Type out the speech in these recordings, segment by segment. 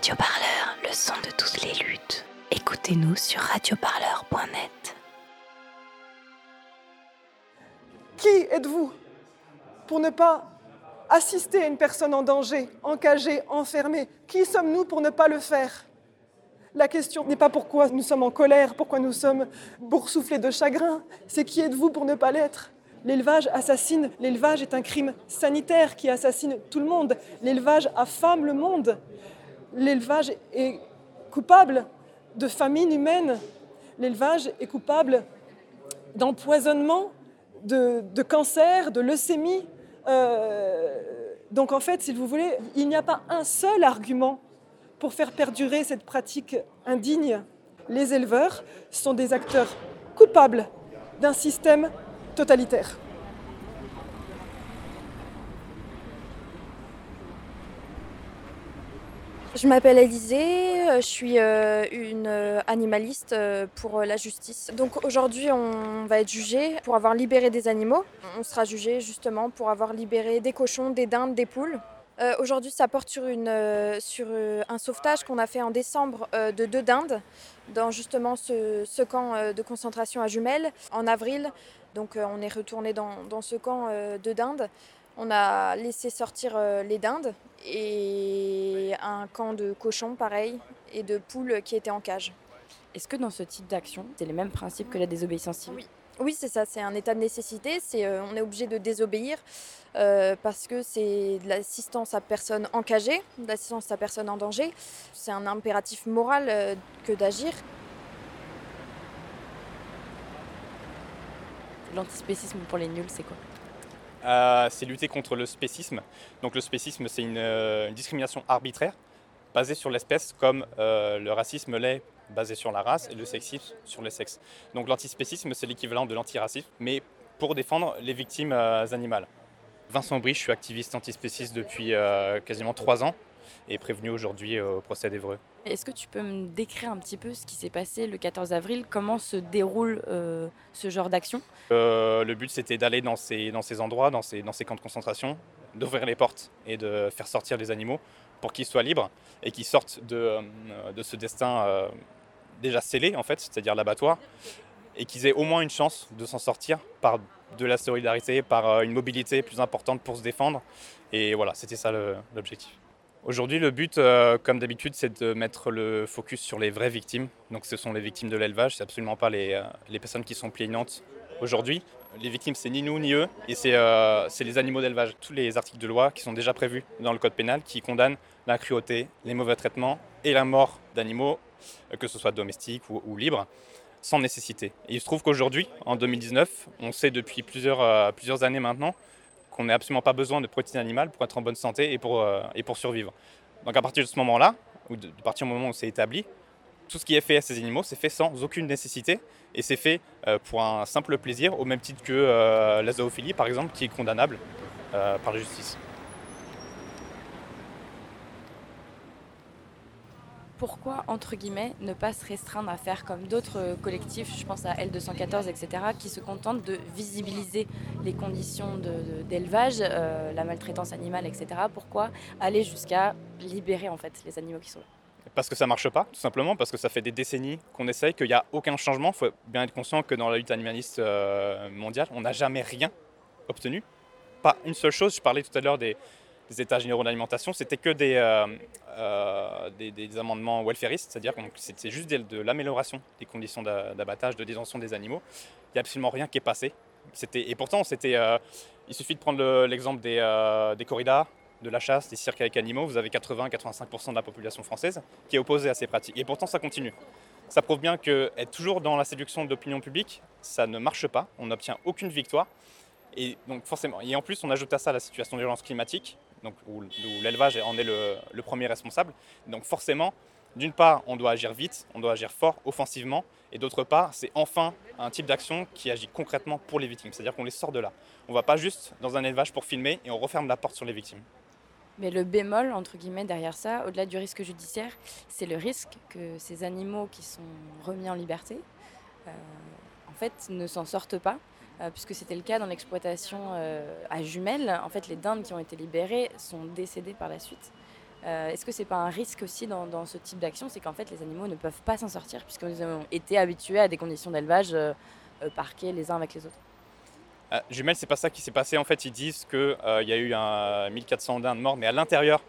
Radio Parleur, le son de toutes les luttes. Écoutez-nous sur radioparleur.net. Qui êtes-vous pour ne pas assister à une personne en danger, encagée, enfermée? Qui sommes-nous pour ne pas le faire? La question n'est pas pourquoi nous sommes en colère, pourquoi nous sommes boursouflés de chagrin, c'est qui êtes-vous pour ne pas l'être? L'élevage assassine, l'élevage est un crime sanitaire qui assassine tout le monde. L'élevage affame le monde. L'élevage est coupable de famine humaine. L'élevage est coupable d'empoisonnement, de, cancer, de leucémie. Euh, donc en fait, si vous voulez, il n'y a pas un seul argument pour faire perdurer cette pratique indigne. Les éleveurs sont des acteurs coupables d'un système totalitaire. Je m'appelle Élisée, je suis euh, une euh, animaliste euh, pour la justice. Donc aujourd'hui, on va être jugé pour avoir libéré des animaux. On sera jugé justement pour avoir libéré des cochons, des dindes, des poules. aujourd'hui, ça porte sur, un sauvetage qu'on a fait en décembre de deux dindes dans justement ce, camp de concentration à Jumelles. En avril, donc on est retourné dans ce camp de dindes. On a laissé sortir les dindes et un camp de cochons pareil et de poules qui étaient en cage. Est-ce que dans ce type d'action, c'est les mêmes principes que la désobéissance civile? Oui. Oui, c'est ça, c'est un état de nécessité, c'est, euh, on est obligé de désobéir euh, parce que c'est de l'assistance à personne encagée, de l'assistance à personne en danger. C'est un impératif moral euh, que d'agir. L'antispécisme pour les nuls, c'est quoi? euh, c'est lutter contre le spécisme. Donc le spécisme, c'est une, euh, discrimination arbitraire basée sur l'espèce, comme euh, le racisme l'est basé sur la race et le sexisme sur le sexe. Donc l'antispécisme, c'est l'équivalent de l'antiracisme, mais pour défendre les victimes animales. Vincent Brie, je suis activiste antispéciste depuis quasiment trois ans et prévenu aujourd'hui au procès d'Evreux. Est-ce que tu peux me décrire un petit peu ce qui s'est passé le 14 avril? Comment se déroule euh, ce genre d'action? Euh, Le but, c'était d'aller dans ces, dans ces endroits, dans ces, camps de concentration, d'ouvrir les portes et de faire sortir les animaux pour qu'ils soient libres et qu'ils sortent de, euh, ce destin déjà scellé, en fait, c'est-à-dire l'abattoir, et qu'ils aient au moins une chance de s'en sortir par de la solidarité, par une mobilité plus importante pour se défendre. Et voilà, c'était ça l'objectif. Aujourd'hui, le but, euh, comme d'habitude, c'est de mettre le focus sur les vraies victimes. Donc, ce sont les victimes de l'élevage, c'est absolument pas les, euh, personnes qui sont plaignantes aujourd'hui. Les victimes, c'est ni nous ni eux, et c'est euh, les animaux d'élevage. Tous les articles de loi qui sont déjà prévus dans le code pénal qui condamnent la cruauté, les mauvais traitements et la mort d'animaux, que ce soit domestiques ou, libres, sans nécessité. Et il se trouve qu'aujourd'hui, en 2019, on sait depuis plusieurs années maintenant qu'on n'a absolument pas besoin de protéines animales pour être en bonne santé et pour, euh, survivre. Donc à partir de ce moment-là, ou de, partir du moment où c'est établi, tout ce qui est fait à ces animaux, c'est fait sans aucune nécessité et c'est fait euh, pour un simple plaisir, au même titre que euh, la zoophilie par exemple, qui est condamnable par la justice. Pourquoi, entre guillemets, ne pas se restreindre à faire comme d'autres collectifs, je pense à L214, etc., qui se contentent de visibiliser les conditions d'élevage, euh, la maltraitance animale, etc. Pourquoi aller jusqu'à libérer en fait les animaux qui sont là? Parce que ça marche pas, tout simplement, parce que ça fait des décennies qu'on essaye, qu'il n'y a aucun changement. Il faut bien être conscient que dans la lutte animaliste euh, mondiale, on n'a jamais rien obtenu. Pas une seule chose. Je parlais tout à l'heure des, des états généraux d'alimentation, c'était que des, euh, euh, amendements welfaristes, c'est-à-dire que c'était juste de, l'amélioration des conditions d'abattage, de détention des animaux. Il n'y a absolument rien qui est passé. Et pourtant, euh, il suffit de prendre l'exemple le, des, des corridas, de la chasse, des cirques avec animaux. Vous avez 80-85% de la population française qui est opposée à ces pratiques. Et pourtant, ça continue. Ça prouve bien qu'être toujours dans la séduction de l'opinion publique, ça ne marche pas. On n'obtient aucune victoire. Et donc forcément, et en plus, on ajoute à ça la situation d'urgence climatique, où, l'élevage en est le, premier responsable. Donc forcément, d'une part, on doit agir vite, on doit agir fort, offensivement, et d'autre part, c'est enfin un type d'action qui agit concrètement pour les victimes, c'est-à-dire qu'on les sort de là. On ne va pas juste dans un élevage pour filmer et on referme la porte sur les victimes. Mais le bémol, entre guillemets, derrière ça, au-delà du risque judiciaire, c'est le risque que ces animaux qui sont remis en liberté, euh, en fait, ne s'en sortent pas puisque c'était le cas dans l'exploitation euh, à jumelles. En fait, les dindes qui ont été libérées sont décédées par la suite. Est-ce que c'est pas un risque aussi dans, ce type d'action? C'est qu'en fait, les animaux ne peuvent pas s'en sortir puisqu'ils ont été habitués à des conditions d'élevage parqués les uns avec les autres. Euh, jumelles, c'est pas ça qui s'est passé. En fait, ils disent qu'il y a eu un 1400 dindes morts, mais à l'intérieur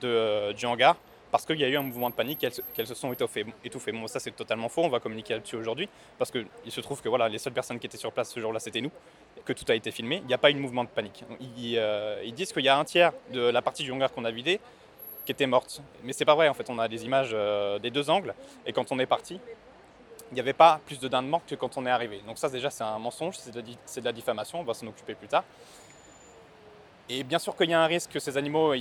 du hangar, parce qu'il y a eu un mouvement de panique, qu'elles se sont étouffées. étouffées. Bon, ça c'est totalement faux, on va communiquer là-dessus aujourd'hui, parce qu'il se trouve que voilà, les seules personnes qui étaient sur place ce jour-là, c'était nous, que tout a été filmé, il n'y a pas eu de mouvement de panique. Euh, ils, disent qu'il y a un tiers de la partie du hangar qu'on a vidé qui était morte. Mais c'est pas vrai, en fait, on a des images euh, des deux angles, et quand on est parti, il n'y avait pas plus de dindes mortes que quand on est arrivé. Donc ça déjà c'est un mensonge, c'est de, la diffamation, on va s'en occuper plus tard. Et bien sûr qu'il y a un risque que ces animaux,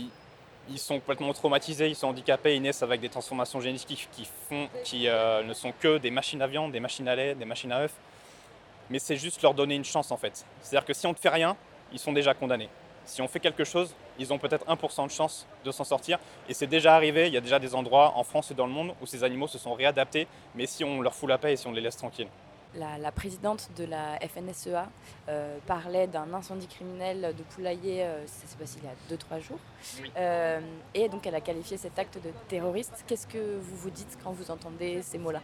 sont complètement traumatisés, ils sont handicapés, ils naissent avec des transformations génétiques qui, font, qui euh, ne sont que des machines à viande, des machines à lait, des machines à œufs. Mais c'est juste leur donner une chance en fait. C'est-à-dire que si on ne fait rien, ils sont déjà condamnés. Si on fait quelque chose, ils ont peut-être 1% de chance de s'en sortir. Et c'est déjà arrivé, il y a déjà des endroits en France et dans le monde où ces animaux se sont réadaptés, mais si on leur fout la paix et si on les laisse tranquilles la, présidente de la FNSEA euh, parlait d'un incendie criminel de poulailler, euh, ça s'est passé il y a 2-3 jours. Euh, et donc elle a qualifié cet acte de terroriste. Qu'est-ce que vous vous dites quand vous entendez ces mots-là?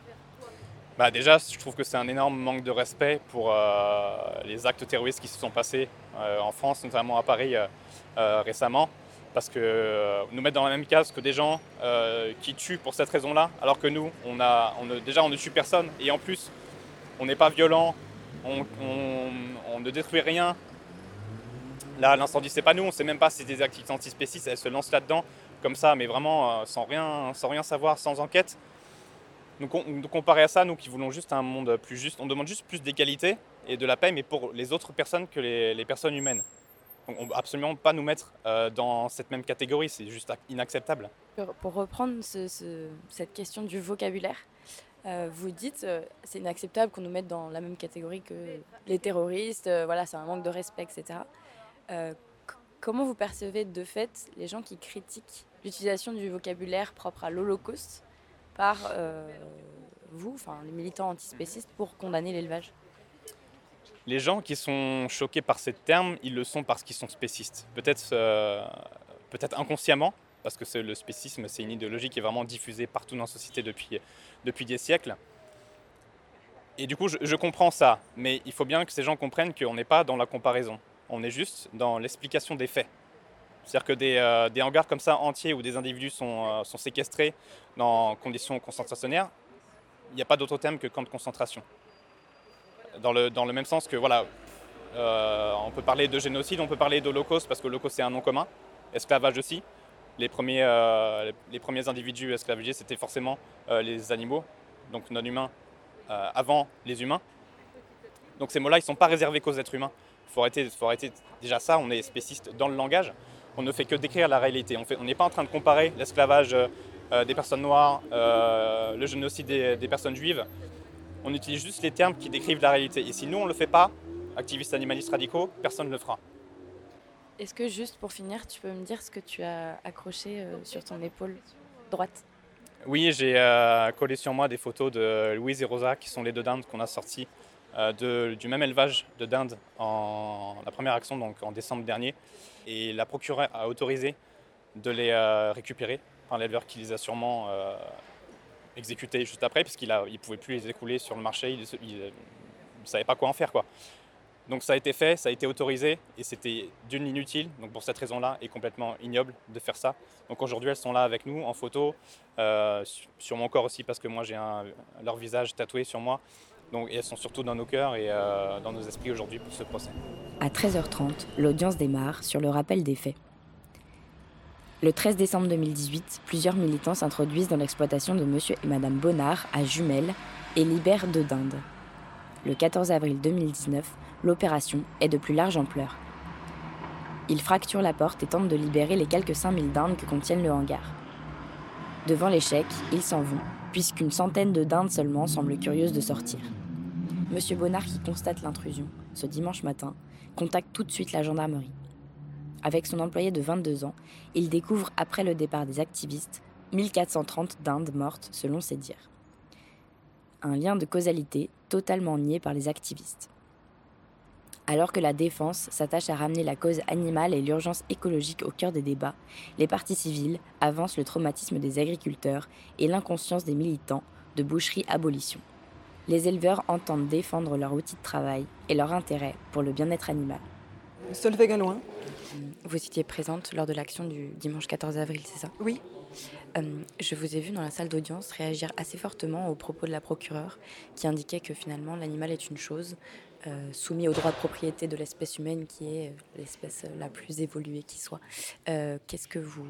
Bah déjà, je trouve que c'est un énorme manque de respect pour les actes terroristes qui se sont passés en France, notamment à Paris récemment parce que nous mettre dans la même case que des gens qui tuent pour cette raison-là, alors que nous, on a, on déjà on ne tue personne, et en plus on n'est pas violent, on, ne détruit rien. Là, l'incendie, c'est pas nous, on sait même pas si des activités antispécistes, elles se lancent là-dedans comme ça, mais vraiment euh, sans, rien, sans rien savoir, sans enquête. Donc, comparé à ça, nous qui voulons juste un monde plus juste, on demande juste plus d'égalité et de la paix, mais pour les autres personnes que les, personnes humaines. Donc, on ne absolument pas nous mettre euh, dans cette même catégorie, c'est juste inacceptable. Pour reprendre cette question du vocabulaire, euh, vous dites euh, c'est inacceptable qu'on nous mette dans la même catégorie que les terroristes, euh, voilà, c'est un manque de respect, etc. comment vous percevez de fait les gens qui critiquent l'utilisation du vocabulaire propre à l'Holocauste par vous, enfin les militants antispécistes, pour condamner l'élevage? Les gens qui sont choqués par ces termes, ils le sont parce qu'ils sont spécistes. Peut-être peut-être inconsciemment, parce que le spécisme, c'est une idéologie qui est vraiment diffusée partout dans la société depuis, depuis des siècles. Et du coup, je, comprends ça, mais il faut bien que ces gens comprennent qu'on n'est pas dans la comparaison, on est juste dans l'explication des faits. C'est-à-dire que des, euh, hangars comme ça entiers où des individus sont, euh, sont séquestrés dans conditions concentrationnaires, il n'y a pas d'autre terme que camp de concentration. Dans le, dans le même sens que, voilà, euh, on peut parler de génocide, on peut parler d'holocauste parce que l'holocauste c'est un nom commun, esclavage aussi les premiers, euh, les premiers individus esclavagisés, c'était forcément euh, les animaux, donc non humains, euh, avant les humains. Donc ces mots-là, ils ne sont pas réservés qu'aux êtres humains. Il faut arrêter, faut arrêter déjà ça, on est spéciste dans le langage. On ne fait que décrire la réalité. On n'est pas en train de comparer l'esclavage des personnes noires, le génocide des, des, personnes juives. On utilise juste les termes qui décrivent la réalité. Et si nous, on ne le fait pas, activistes animalistes radicaux, personne ne le fera. Est-ce que juste pour finir, tu peux me dire ce que tu as accroché euh, sur ton épaule droite? Oui, j'ai euh, collé sur moi des photos de Louise et Rosa, qui sont les deux dindes qu'on a sorties euh, du même élevage de dindes en la première action, donc en décembre dernier. Et la procureure a autorisé de les récupérer par l'éleveur qui les a sûrement exécutés juste après, puisqu'il ne pouvait plus les écouler sur le marché, il ne savait pas quoi en faire. Quoi. Donc ça a été fait, ça a été autorisé et c'était d'une inutile, donc pour cette raison-là, et complètement ignoble de faire ça. Donc aujourd'hui elles sont là avec nous en photo, euh, sur mon corps aussi parce que moi j'ai leur visage tatoué sur moi. Donc, elles sont surtout dans nos cœurs et euh, dans nos esprits aujourd'hui pour ce procès. À 13h30, l'audience démarre sur le rappel des faits. Le 13 décembre 2018, plusieurs militants s'introduisent dans l'exploitation de monsieur et madame Bonnard à Jumelles et libèrent deux dindes. Le 14 avril 2019, l'opération est de plus large ampleur. Ils fracturent la porte et tentent de libérer les quelques 5000 dindes que contiennent le hangar. Devant l'échec, ils s'en vont, puisqu'une centaine de dindes seulement semblent curieuses de sortir. Monsieur Bonnard, qui constate l'intrusion, ce dimanche matin, contacte tout de suite la gendarmerie. Avec son employé de 22 ans, il découvre, après le départ des activistes, 1430 dindes mortes selon ses dires. Un lien de causalité totalement nié par les activistes. Alors que la défense s'attache à ramener la cause animale et l'urgence écologique au cœur des débats, les partis civils avancent le traumatisme des agriculteurs et l'inconscience des militants de boucherie abolition. Les éleveurs entendent défendre leur outil de travail et leur intérêt pour le bien-être animal. Solveig Galouin. Vous étiez présente lors de l'action du dimanche 14 avril, c'est ça? Oui. Euh, je vous ai vu dans la salle d'audience réagir assez fortement aux propos de la procureure qui indiquait que finalement l'animal est une chose euh, soumise au droit de propriété de l'espèce humaine qui est euh, l'espèce la plus évoluée qui soit. Qu'est-ce que vous,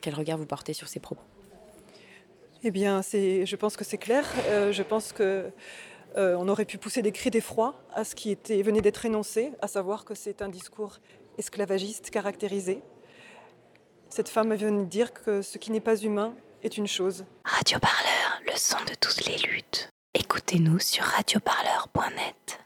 quel regard vous portez sur ces propos? Eh bien, je pense que c'est clair. je pense que on aurait pu pousser des cris d'effroi à ce qui était, venait d'être énoncé, à savoir que c'est un discours esclavagiste caractérisé. Cette femme vient de dire que ce qui n'est pas humain est une chose. Radio Parleur, le son de toutes les luttes. Écoutez-nous sur radioparleur.net.